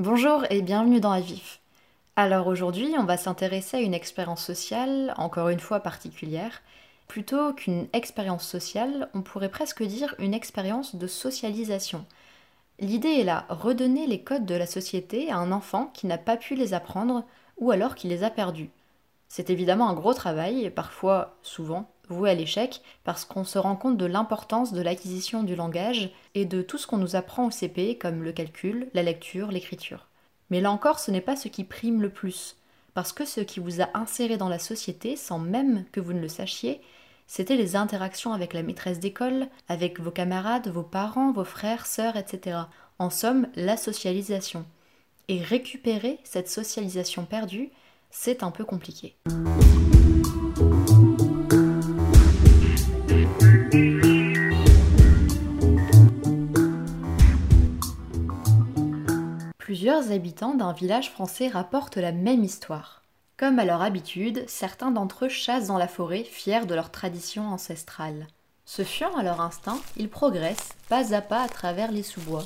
Bonjour et bienvenue dans Avif. Alors aujourd'hui, on va s'intéresser à une expérience sociale, encore une fois particulière. Plutôt qu'une expérience sociale, on pourrait presque dire une expérience de socialisation. L'idée est là, redonner les codes de la société à un enfant qui n'a pas pu les apprendre ou alors qui les a perdus. C'est évidemment un gros travail, et parfois, souvent, voué à l'échec, parce qu'on se rend compte de l'importance de l'acquisition du langage et de tout ce qu'on nous apprend au CP, comme le calcul, la lecture, l'écriture. Mais là encore, ce n'est pas ce qui prime le plus, parce que ce qui vous a inséré dans la société, sans même que vous ne le sachiez, c'était les interactions avec la maîtresse d'école, avec vos camarades, vos parents, vos frères, sœurs, etc. En somme, la socialisation. Et récupérer cette socialisation perdue, c'est un peu compliqué. Plusieurs habitants d'un village français rapportent la même histoire. Comme à leur habitude, certains d'entre eux chassent dans la forêt, fiers de leur tradition ancestrale. Se fiant à leur instinct, ils progressent pas à pas à travers les sous-bois,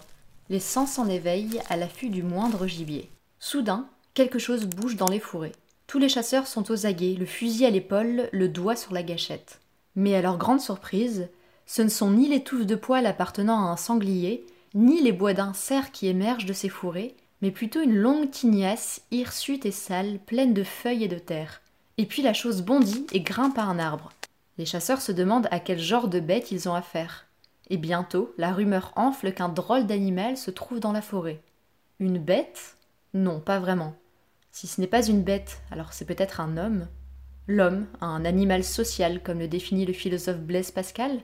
les sens en éveil à l'affût du moindre gibier. Soudain, quelque chose bouge dans les fourrés. Tous les chasseurs sont aux aguets, le fusil à l'épaule, le doigt sur la gâchette. Mais à leur grande surprise, ce ne sont ni les touffes de poils appartenant à un sanglier, ni les bois d'un cerf qui émergent de ces fourrés, mais plutôt une longue tignasse, hirsute et sale, pleine de feuilles et de terre. Et puis la chose bondit et grimpe à un arbre. Les chasseurs se demandent à quel genre de bête ils ont affaire. Et bientôt, la rumeur enfle qu'un drôle d'animal se trouve dans la forêt. Une bête? Non, pas vraiment. Si ce n'est pas une bête, alors c'est peut-être un homme. L'homme, un animal social, comme le définit le philosophe Blaise Pascal?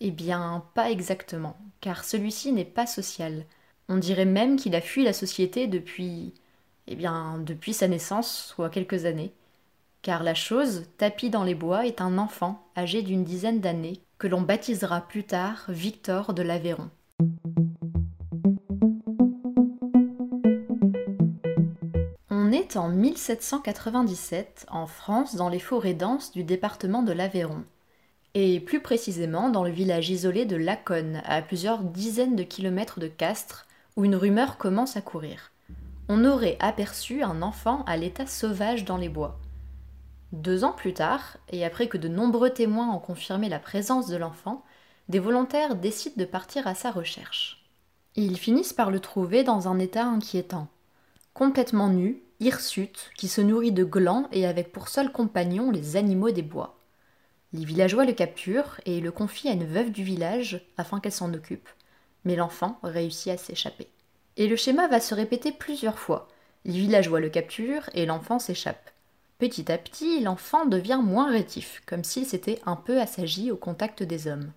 Eh bien, pas exactement, car celui-ci n'est pas social. On dirait même qu'il a fui la société depuis. Eh bien, depuis sa naissance, soit quelques années. Car la chose, tapie dans les bois, est un enfant âgé d'une dizaine d'années, que l'on baptisera plus tard Victor de l'Aveyron. On est en 1797 en France dans les forêts denses du département de l'Aveyron, et plus précisément dans le village isolé de Laconne, à plusieurs dizaines de kilomètres de Castres, où une rumeur commence à courir. On aurait aperçu un enfant à l'état sauvage dans les bois. Deux ans plus tard, et après que de nombreux témoins ont confirmé la présence de l'enfant, des volontaires décident de partir à sa recherche. Ils finissent par le trouver dans un état inquiétant. Complètement nu, hirsute, qui se nourrit de glands et avec pour seul compagnon les animaux des bois. Les villageois le capturent et le confient à une veuve du village afin qu'elle s'en occupe, mais l'enfant réussit à s'échapper. Et le schéma va se répéter plusieurs fois. Les villageois le capturent et l'enfant s'échappe. Petit à petit, l'enfant devient moins rétif, comme s'il s'était un peu assagi au contact des hommes.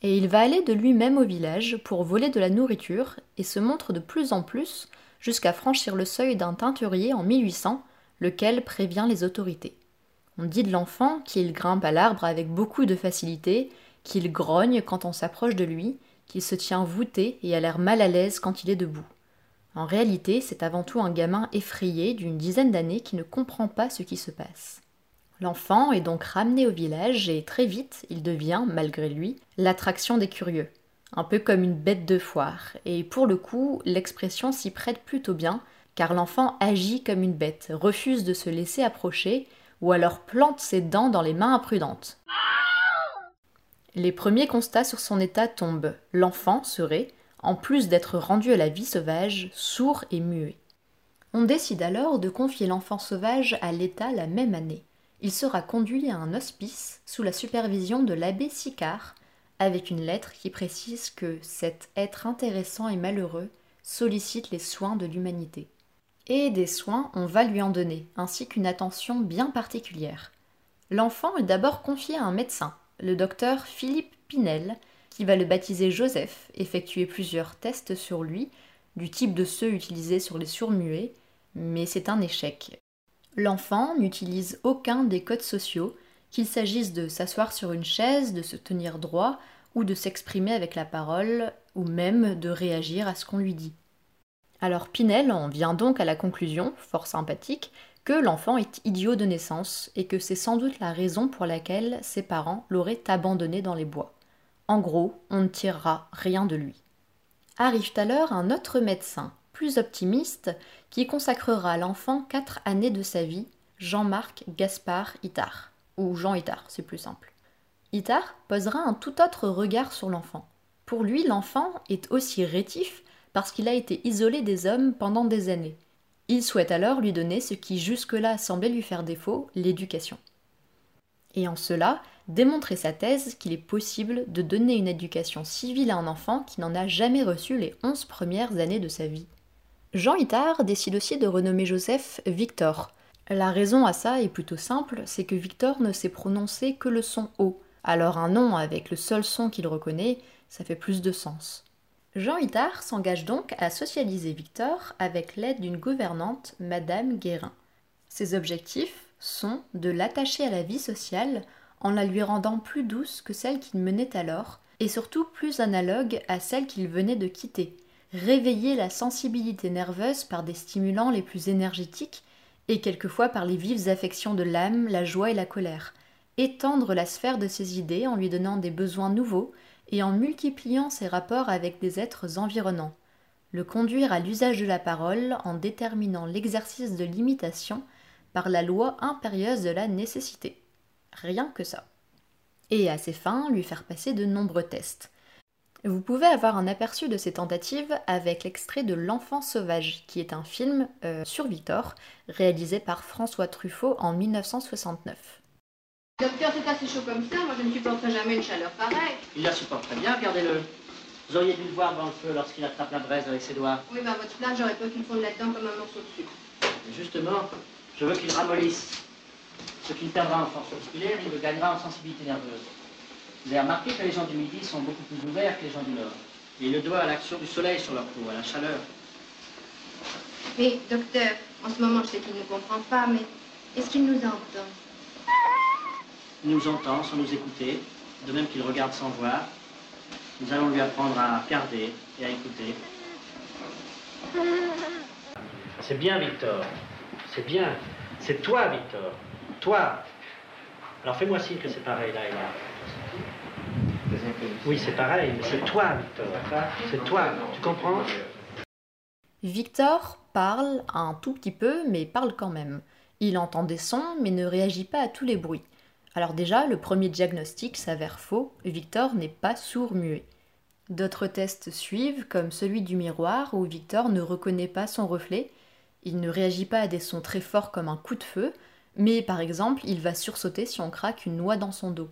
Et il va aller de lui-même au village pour voler de la nourriture et se montre de plus en plus jusqu'à franchir le seuil d'un teinturier en 1800, lequel prévient les autorités. On dit de l'enfant qu'il grimpe à l'arbre avec beaucoup de facilité, qu'il grogne quand on s'approche de lui, qu'il se tient voûté et a l'air mal à l'aise quand il est debout. En réalité, c'est avant tout un gamin effrayé d'une dizaine d'années qui ne comprend pas ce qui se passe. L'enfant est donc ramené au village et très vite, il devient, malgré lui, l'attraction des curieux un peu comme une bête de foire, et pour le coup, l'expression s'y prête plutôt bien, car l'enfant agit comme une bête, refuse de se laisser approcher, ou alors plante ses dents dans les mains imprudentes. Les premiers constats sur son état tombent. L'enfant serait, en plus d'être rendu à la vie sauvage, sourd et muet. On décide alors de confier l'enfant sauvage à l'État la même année. Il sera conduit à un hospice sous la supervision de l'abbé Sicard, avec une lettre qui précise que cet être intéressant et malheureux sollicite les soins de l'humanité. Et des soins, on va lui en donner, ainsi qu'une attention bien particulière. L'enfant est d'abord confié à un médecin, le docteur Philippe Pinel, qui va le baptiser Joseph, effectuer plusieurs tests sur lui, du type de ceux utilisés sur les surmuets, mais c'est un échec. L'enfant n'utilise aucun des codes sociaux, qu'il s'agisse de s'asseoir sur une chaise, de se tenir droit, ou de s'exprimer avec la parole, ou même de réagir à ce qu'on lui dit. Alors Pinel en vient donc à la conclusion, fort sympathique, que l'enfant est idiot de naissance et que c'est sans doute la raison pour laquelle ses parents l'auraient abandonné dans les bois. En gros, on ne tirera rien de lui. Arrive alors un autre médecin, plus optimiste qui consacrera à l'enfant quatre années de sa vie, Jean-Marc Gaspard Itard. Ou Jean Itard, c'est plus simple. Itard posera un tout autre regard sur l'enfant. Pour lui, l'enfant est aussi rétif parce qu'il a été isolé des hommes pendant des années. Il souhaite alors lui donner ce qui jusque-là semblait lui faire défaut, l'éducation. Et en cela, démontrer sa thèse qu'il est possible de donner une éducation civile à un enfant qui n'en a jamais reçu les onze premières années de sa vie. Jean Itard décide aussi de renommer Joseph Victor. La raison à ça est plutôt simple, c'est que Victor ne sait prononcer que le son O. Alors un nom avec le seul son qu'il reconnaît, ça fait plus de sens. Jean Itard s'engage donc à socialiser Victor avec l'aide d'une gouvernante, Madame Guérin. Ses objectifs sont de l'attacher à la vie sociale en la lui rendant plus douce que celle qu'il menait alors, et surtout plus analogue à celle qu'il venait de quitter, réveiller la sensibilité nerveuse par des stimulants les plus énergétiques, et quelquefois par les vives affections de l'âme, la joie et la colère, étendre la sphère de ses idées en lui donnant des besoins nouveaux et en multipliant ses rapports avec des êtres environnants, le conduire à l'usage de la parole en déterminant l'exercice de l'imitation par la loi impérieuse de la nécessité. Rien que ça. Et à ces fins, lui faire passer de nombreux tests. Vous pouvez avoir un aperçu de ces tentatives avec l'extrait de L'enfant sauvage, qui est un film euh, sur Victor, réalisé par François Truffaut en 1969. Docteur, c'est assez chaud comme ça, moi je ne supporterai jamais une chaleur pareille. Il la supporte très bien, regardez-le. Vous auriez dû le voir dans le feu lorsqu'il attrape la braise avec ses doigts. Oui, bah votre flamme, j'aurais peur qu'il fonde là-dedans comme un morceau de sucre. Et justement, je veux qu'il ramollisse. Ce qu'il perdra en force musculaire, il le gagnera en sensibilité nerveuse. Vous avez remarqué que les gens du Midi sont beaucoup plus ouverts que les gens du Nord. Et il le doit à l'action du soleil sur leur peau, à la chaleur. Mais, docteur, en ce moment, je sais qu'il ne comprend pas, mais est-ce qu'il nous entend? Il nous entend sans nous écouter, de même qu'il regarde sans voir. Nous allons lui apprendre à regarder et à écouter. C'est bien, Victor. C'est bien. C'est toi, Victor. Toi. Alors fais-moi signe que c'est pareil là et là. Oui, c'est pareil, mais c'est toi, Victor. C'est toi. Tu comprends? Victor parle un tout petit peu, mais parle quand même. Il entend des sons, mais ne réagit pas à tous les bruits. Alors déjà, le premier diagnostic s'avère faux, Victor n'est pas sourd-muet. D'autres tests suivent, comme celui du miroir, où Victor ne reconnaît pas son reflet, il ne réagit pas à des sons très forts comme un coup de feu, mais par exemple, il va sursauter si on craque une noix dans son dos.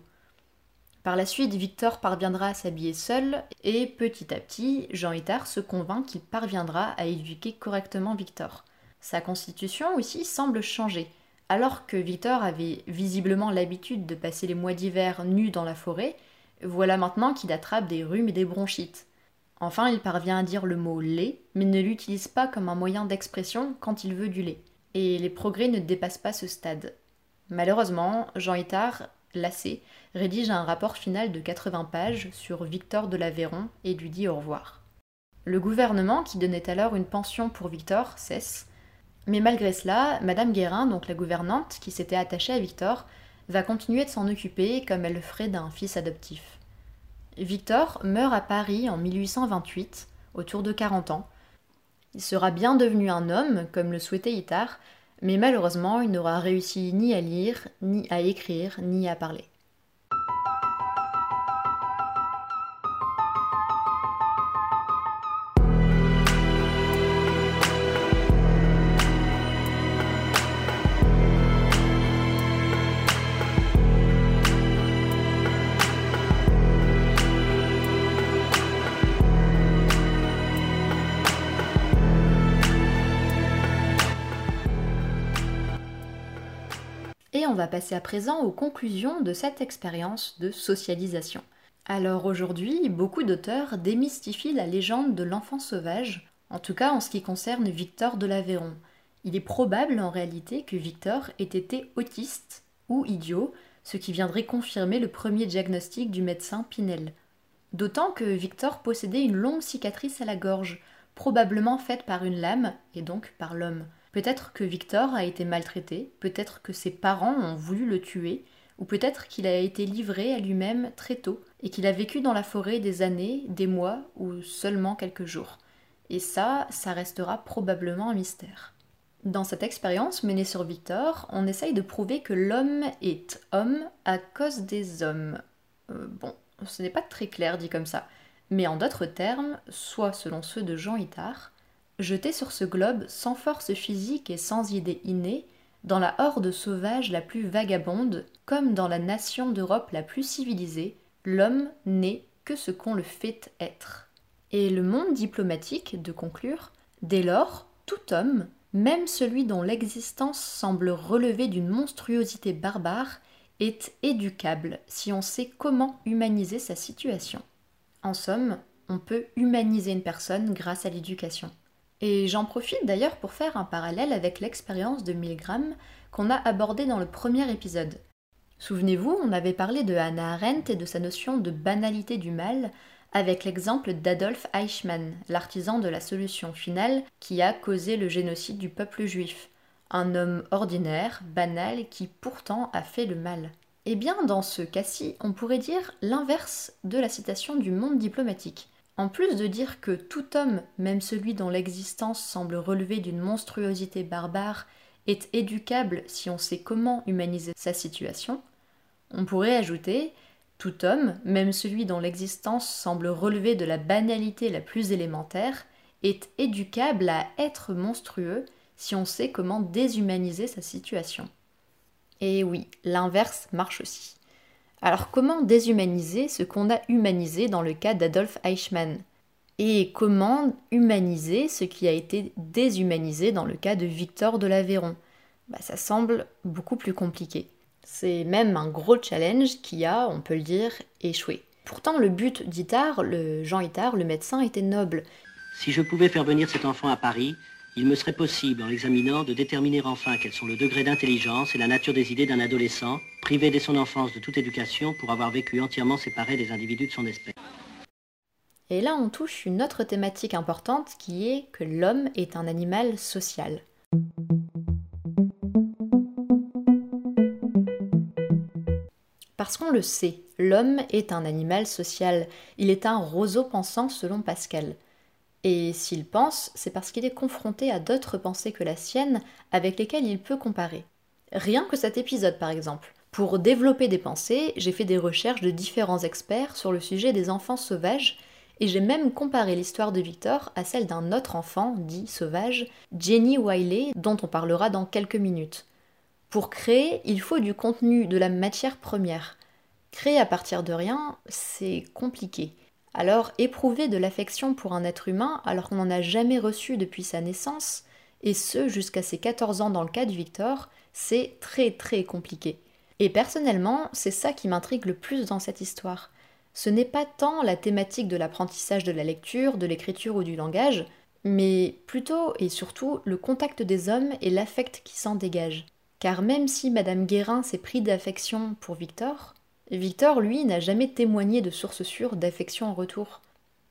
Par la suite, Victor parviendra à s'habiller seul, et petit à petit, Jean Itard se convainc qu'il parviendra à éduquer correctement Victor. Sa constitution aussi semble changer. Alors que Victor avait visiblement l'habitude de passer les mois d'hiver nu dans la forêt, voilà maintenant qu'il attrape des rhumes et des bronchites. Enfin, il parvient à dire le mot lait, mais ne l'utilise pas comme un moyen d'expression quand il veut du lait. Et les progrès ne dépassent pas ce stade. Malheureusement, Jean Itard, lassé, rédige un rapport final de 80 pages sur Victor de l'Aveyron et lui dit au revoir. Le gouvernement, qui donnait alors une pension pour Victor, cesse. Mais malgré cela, Madame Guérin, donc la gouvernante, qui s'était attachée à Victor, va continuer de s'en occuper comme elle le ferait d'un fils adoptif. Victor meurt à Paris en 1828, autour de 40 ans. Il sera bien devenu un homme, comme le souhaitait Itard, mais malheureusement il n'aura réussi ni à lire, ni à écrire, ni à parler. On va passer à présent aux conclusions de cette expérience de socialisation. Alors aujourd'hui, beaucoup d'auteurs démystifient la légende de l'enfant sauvage, en tout cas en ce qui concerne Victor de l'Aveyron. Il est probable en réalité que Victor ait été autiste ou idiot, ce qui viendrait confirmer le premier diagnostic du médecin Pinel. D'autant que Victor possédait une longue cicatrice à la gorge, probablement faite par une lame et donc par l'homme. Peut-être que Victor a été maltraité, peut-être que ses parents ont voulu le tuer, ou peut-être qu'il a été livré à lui-même très tôt et qu'il a vécu dans la forêt des années, des mois ou seulement quelques jours. Et ça, ça restera probablement un mystère. Dans cette expérience menée sur Victor, on essaye de prouver que l'homme est homme à cause des hommes. Euh, bon, ce n'est pas très clair dit comme ça, mais en d'autres termes, soit selon ceux de Jean Itard, jeté sur ce globe sans force physique et sans idée innée, dans la horde sauvage la plus vagabonde, comme dans la nation d'Europe la plus civilisée, l'homme n'est que ce qu'on le fait être. Et le monde diplomatique, de conclure, dès lors, tout homme, même celui dont l'existence semble relever d'une monstruosité barbare, est éducable si on sait comment humaniser sa situation. En somme, on peut humaniser une personne grâce à l'éducation. Et j'en profite d'ailleurs pour faire un parallèle avec l'expérience de Milgram qu'on a abordée dans le premier épisode. Souvenez-vous, on avait parlé de Hannah Arendt et de sa notion de banalité du mal avec l'exemple d'Adolf Eichmann, l'artisan de la solution finale qui a causé le génocide du peuple juif, un homme ordinaire, banal, qui pourtant a fait le mal. Eh bien, dans ce cas-ci, on pourrait dire l'inverse de la citation du monde diplomatique. En plus de dire que tout homme, même celui dont l'existence semble relever d'une monstruosité barbare, est éducable si on sait comment humaniser sa situation, on pourrait ajouter tout homme, même celui dont l'existence semble relever de la banalité la plus élémentaire, est éducable à être monstrueux si on sait comment déshumaniser sa situation. Et oui, l'inverse marche aussi. Alors comment déshumaniser ce qu'on a humanisé dans le cas d'Adolf Eichmann? Et comment humaniser ce qui a été déshumanisé dans le cas de Victor de l'Aveyron? Bah, Ça semble beaucoup plus compliqué. C'est même un gros challenge qui a, on peut le dire, échoué. Pourtant, le but d'Itard, le Jean Itard, le médecin, était noble. Si je pouvais faire venir cet enfant à Paris, il me serait possible, en l'examinant, de déterminer enfin quels sont le degré d'intelligence et la nature des idées d'un adolescent, privé dès son enfance de toute éducation pour avoir vécu entièrement séparé des individus de son espèce. Et là, on touche une autre thématique importante qui est que l'homme est un animal social. Parce qu'on le sait, l'homme est un animal social, il est un roseau pensant selon Pascal. Et s'il pense, c'est parce qu'il est confronté à d'autres pensées que la sienne avec lesquelles il peut comparer. Rien que cet épisode par exemple. Pour développer des pensées, j'ai fait des recherches de différents experts sur le sujet des enfants sauvages et j'ai même comparé l'histoire de Victor à celle d'un autre enfant, dit sauvage, Jenny Wiley, dont on parlera dans quelques minutes. Pour créer, il faut du contenu, de la matière première. Créer à partir de rien, c'est compliqué. Alors, éprouver de l'affection pour un être humain alors qu'on n'en a jamais reçu depuis sa naissance, et ce jusqu'à ses 14 ans dans le cas de Victor, c'est très très compliqué. Et personnellement, c'est ça qui m'intrigue le plus dans cette histoire. Ce n'est pas tant la thématique de l'apprentissage de la lecture, de l'écriture ou du langage, mais plutôt et surtout le contact des hommes et l'affect qui s'en dégage. Car même si Madame Guérin s'est pris d'affection pour Victor, Victor, lui, n'a jamais témoigné de source sûre d'affection en retour.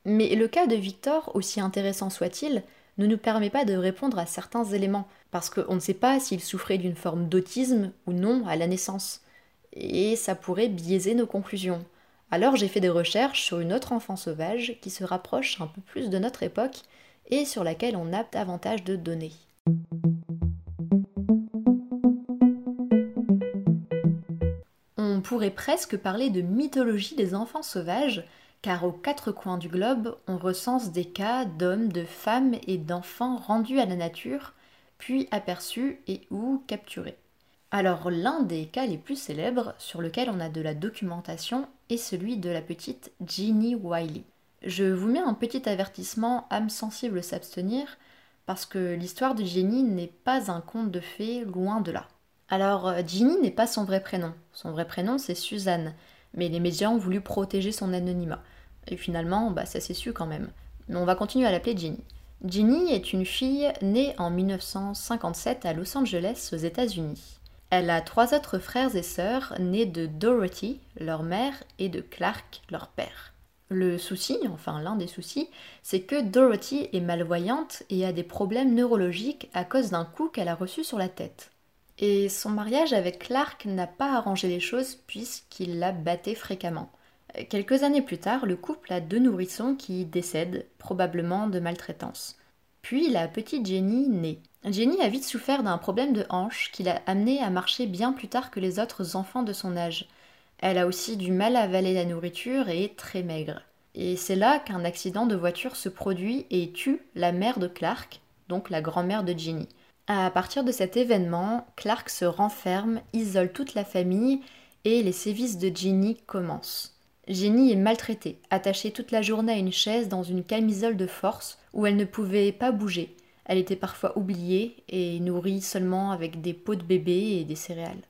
Mais le cas de Victor, aussi intéressant soit-il, ne nous permet pas de répondre à certains éléments, parce qu'on ne sait pas s'il souffrait d'une forme d'autisme ou non à la naissance. Et ça pourrait biaiser nos conclusions. Alors j'ai fait des recherches sur une autre enfant sauvage qui se rapproche un peu plus de notre époque et sur laquelle on a davantage de données. Pourrait presque parler de mythologie des enfants sauvages, car aux quatre coins du globe, on recense des cas d'hommes, de femmes et d'enfants rendus à la nature, puis aperçus et ou capturés. Alors l'un des cas les plus célèbres sur lequel on a de la documentation est celui de la petite Jeannie Wiley. Je vous mets un petit avertissement âme sensible s'abstenir parce que l'histoire de Jenny n'est pas un conte de fées, loin de là. Alors, euh, Ginny n'est pas son vrai prénom. Son vrai prénom, c'est Suzanne. Mais les médias ont voulu protéger son anonymat. Et finalement, bah, ça s'est su quand même. Mais on va continuer à l'appeler Ginny. Ginny est une fille née en 1957 à Los Angeles, aux États-Unis. Elle a trois autres frères et sœurs nés de Dorothy, leur mère, et de Clark, leur père. Le souci, enfin l'un des soucis, c'est que Dorothy est malvoyante et a des problèmes neurologiques à cause d'un coup qu'elle a reçu sur la tête. Et son mariage avec Clark n'a pas arrangé les choses puisqu'il la battait fréquemment. Quelques années plus tard, le couple a deux nourrissons qui décèdent, probablement de maltraitance. Puis la petite Jenny naît. Jenny a vite souffert d'un problème de hanche qui l'a amenée à marcher bien plus tard que les autres enfants de son âge. Elle a aussi du mal à avaler la nourriture et est très maigre. Et c'est là qu'un accident de voiture se produit et tue la mère de Clark, donc la grand-mère de Jenny. À partir de cet événement, Clark se renferme, isole toute la famille et les sévices de Jenny commencent. Jenny est maltraitée, attachée toute la journée à une chaise dans une camisole de force où elle ne pouvait pas bouger. Elle était parfois oubliée et nourrie seulement avec des pots de bébé et des céréales.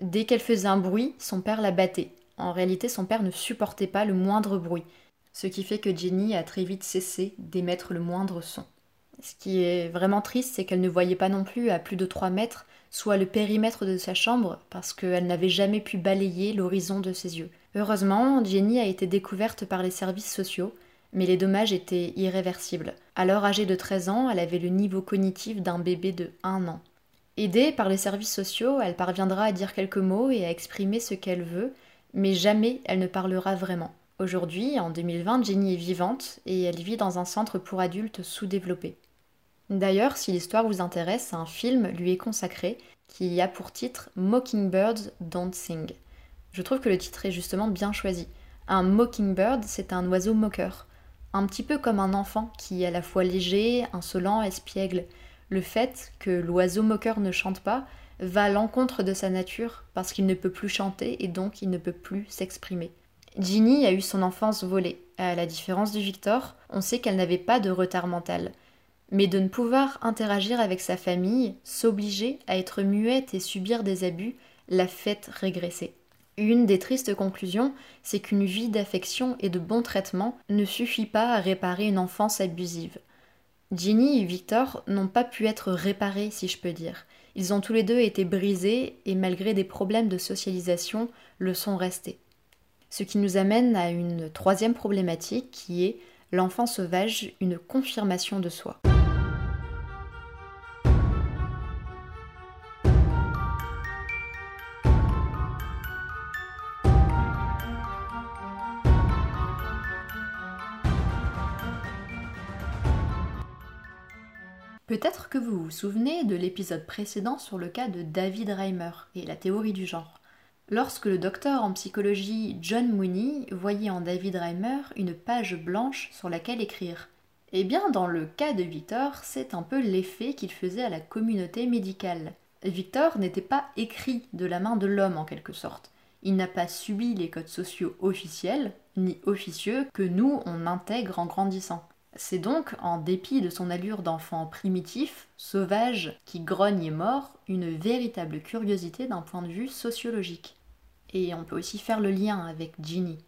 Dès qu'elle faisait un bruit, son père la battait. En réalité, son père ne supportait pas le moindre bruit, ce qui fait que Jenny a très vite cessé d'émettre le moindre son. Ce qui est vraiment triste, c'est qu'elle ne voyait pas non plus à plus de 3 mètres, soit le périmètre de sa chambre, parce qu'elle n'avait jamais pu balayer l'horizon de ses yeux. Heureusement, Jenny a été découverte par les services sociaux, mais les dommages étaient irréversibles. Alors âgée de 13 ans, elle avait le niveau cognitif d'un bébé de 1 an. Aidée par les services sociaux, elle parviendra à dire quelques mots et à exprimer ce qu'elle veut, mais jamais elle ne parlera vraiment. Aujourd'hui, en 2020, Jenny est vivante et elle vit dans un centre pour adultes sous-développé. D'ailleurs, si l'histoire vous intéresse, un film lui est consacré qui a pour titre Mockingbirds Don't Sing. Je trouve que le titre est justement bien choisi. Un mockingbird, c'est un oiseau moqueur, un petit peu comme un enfant qui est à la fois léger, insolent, espiègle. Le fait que l'oiseau moqueur ne chante pas va à l'encontre de sa nature parce qu'il ne peut plus chanter et donc il ne peut plus s'exprimer. Ginny a eu son enfance volée. À la différence de Victor, on sait qu'elle n'avait pas de retard mental. Mais de ne pouvoir interagir avec sa famille, s'obliger à être muette et subir des abus, l'a fait régresser. Une des tristes conclusions, c'est qu'une vie d'affection et de bon traitement ne suffit pas à réparer une enfance abusive. Ginny et Victor n'ont pas pu être réparés, si je peux dire. Ils ont tous les deux été brisés et malgré des problèmes de socialisation, le sont restés. Ce qui nous amène à une troisième problématique qui est l'enfant sauvage, une confirmation de soi. Peut-être que vous vous souvenez de l'épisode précédent sur le cas de David Reimer et la théorie du genre. Lorsque le docteur en psychologie John Mooney voyait en David Reimer une page blanche sur laquelle écrire. Eh bien, dans le cas de Victor, c'est un peu l'effet qu'il faisait à la communauté médicale. Victor n'était pas écrit de la main de l'homme en quelque sorte. Il n'a pas subi les codes sociaux officiels, ni officieux, que nous on intègre en grandissant. C'est donc, en dépit de son allure d'enfant primitif, sauvage, qui grogne et mort, une véritable curiosité d'un point de vue sociologique. Et on peut aussi faire le lien avec Ginny.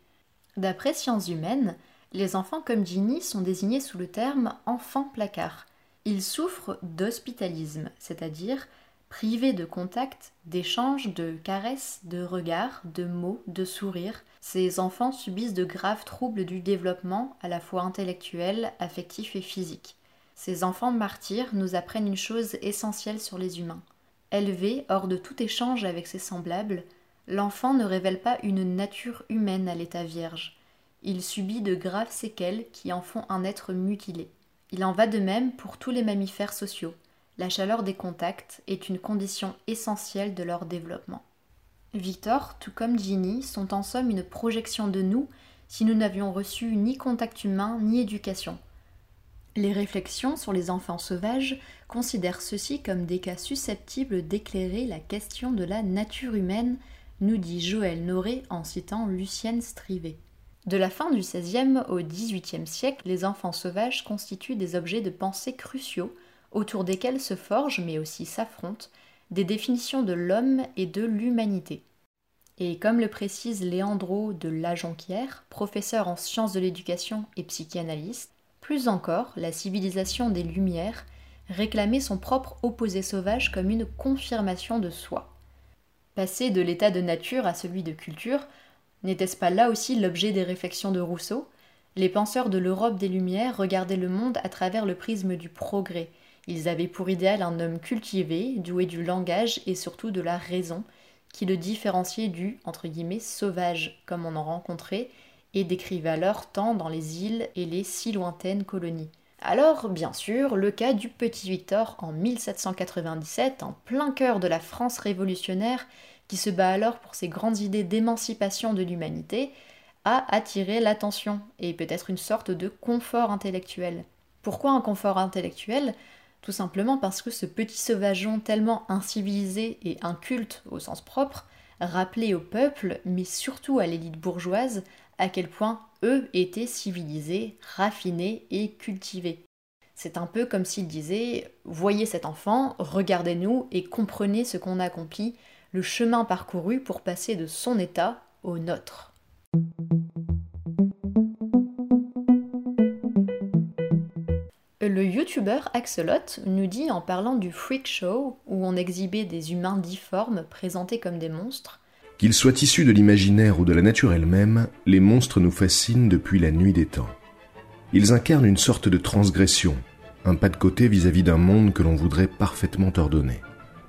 D'après Sciences Humaines, les enfants comme Ginny sont désignés sous le terme enfants placard. Ils souffrent d'hospitalisme, c'est-à-dire privés de contact, d'échanges, de caresses, de regards, de mots, de sourires. Ces enfants subissent de graves troubles du développement, à la fois intellectuel, affectif et physique. Ces enfants martyrs nous apprennent une chose essentielle sur les humains. Élevé hors de tout échange avec ses semblables, l'enfant ne révèle pas une nature humaine à l'état vierge. Il subit de graves séquelles qui en font un être mutilé. Il en va de même pour tous les mammifères sociaux. La chaleur des contacts est une condition essentielle de leur développement. Victor, tout comme Ginny, sont en somme une projection de nous si nous n'avions reçu ni contact humain ni éducation. Les réflexions sur les enfants sauvages considèrent ceux-ci comme des cas susceptibles d'éclairer la question de la nature humaine nous dit Joël Noré en citant Lucienne Strivet. De la fin du XVIe au XVIIIe siècle, les enfants sauvages constituent des objets de pensée cruciaux autour desquels se forgent, mais aussi s'affrontent, des définitions de l'homme et de l'humanité. Et comme le précise Léandro de Lajonquière, professeur en sciences de l'éducation et psychanalyste, plus encore, la civilisation des Lumières réclamait son propre opposé sauvage comme une confirmation de soi. Passer de l'état de nature à celui de culture, n'était-ce pas là aussi l'objet des réflexions de Rousseau? Les penseurs de l'Europe des Lumières regardaient le monde à travers le prisme du progrès. Ils avaient pour idéal un homme cultivé, doué du langage et surtout de la raison, qui le différenciait du entre guillemets sauvage, comme on en rencontrait, et décrivait alors tant dans les îles et les si lointaines colonies. Alors, bien sûr, le cas du petit Victor en 1797, en plein cœur de la France révolutionnaire, qui se bat alors pour ses grandes idées d'émancipation de l'humanité, a attiré l'attention et peut-être une sorte de confort intellectuel. Pourquoi un confort intellectuel? Tout simplement parce que ce petit sauvageon tellement incivilisé et inculte au sens propre rappelait au peuple, mais surtout à l'élite bourgeoise, à quel point eux étaient civilisés, raffinés et cultivés. C'est un peu comme s'il disait Voyez cet enfant, regardez-nous et comprenez ce qu'on accomplit, le chemin parcouru pour passer de son état au nôtre. Le youtubeur Axolot nous dit en parlant du freak show où on exhibait des humains difformes présentés comme des monstres Qu'ils soient issus de l'imaginaire ou de la nature elle-même, les monstres nous fascinent depuis la nuit des temps. Ils incarnent une sorte de transgression, un pas de côté vis-à-vis d'un monde que l'on voudrait parfaitement ordonner.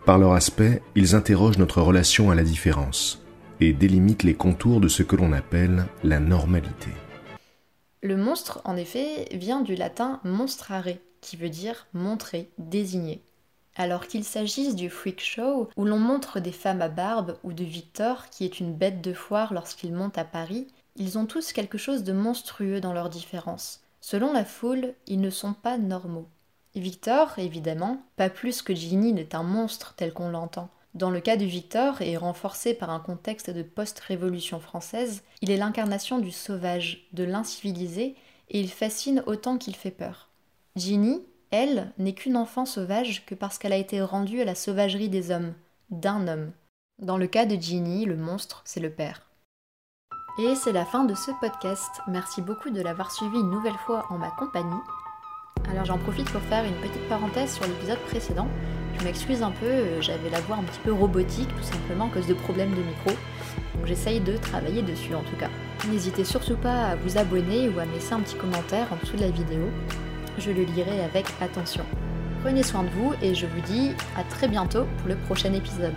Par leur aspect, ils interrogent notre relation à la différence et délimitent les contours de ce que l'on appelle la normalité. Le monstre, en effet, vient du latin monstrare, qui veut dire montrer, désigner. Alors qu'il s'agisse du freak show, où l'on montre des femmes à barbe, ou de Victor, qui est une bête de foire lorsqu'il monte à Paris, ils ont tous quelque chose de monstrueux dans leurs différences. Selon la foule, ils ne sont pas normaux. Victor, évidemment, pas plus que Ginny n'est un monstre tel qu'on l'entend. Dans le cas de Victor, et renforcé par un contexte de post-révolution française, il est l'incarnation du sauvage, de l'incivilisé, et il fascine autant qu'il fait peur. Ginny, elle, n'est qu'une enfant sauvage que parce qu'elle a été rendue à la sauvagerie des hommes, d'un homme. Dans le cas de Ginny, le monstre, c'est le père. Et c'est la fin de ce podcast. Merci beaucoup de l'avoir suivi une nouvelle fois en ma compagnie. Alors j'en profite pour faire une petite parenthèse sur l'épisode précédent. Je m'excuse un peu, euh, j'avais la voix un petit peu robotique tout simplement à cause de problèmes de micro. Donc j'essaye de travailler dessus en tout cas. N'hésitez surtout pas à vous abonner ou à laisser un petit commentaire en dessous de la vidéo je le lirai avec attention. Prenez soin de vous et je vous dis à très bientôt pour le prochain épisode.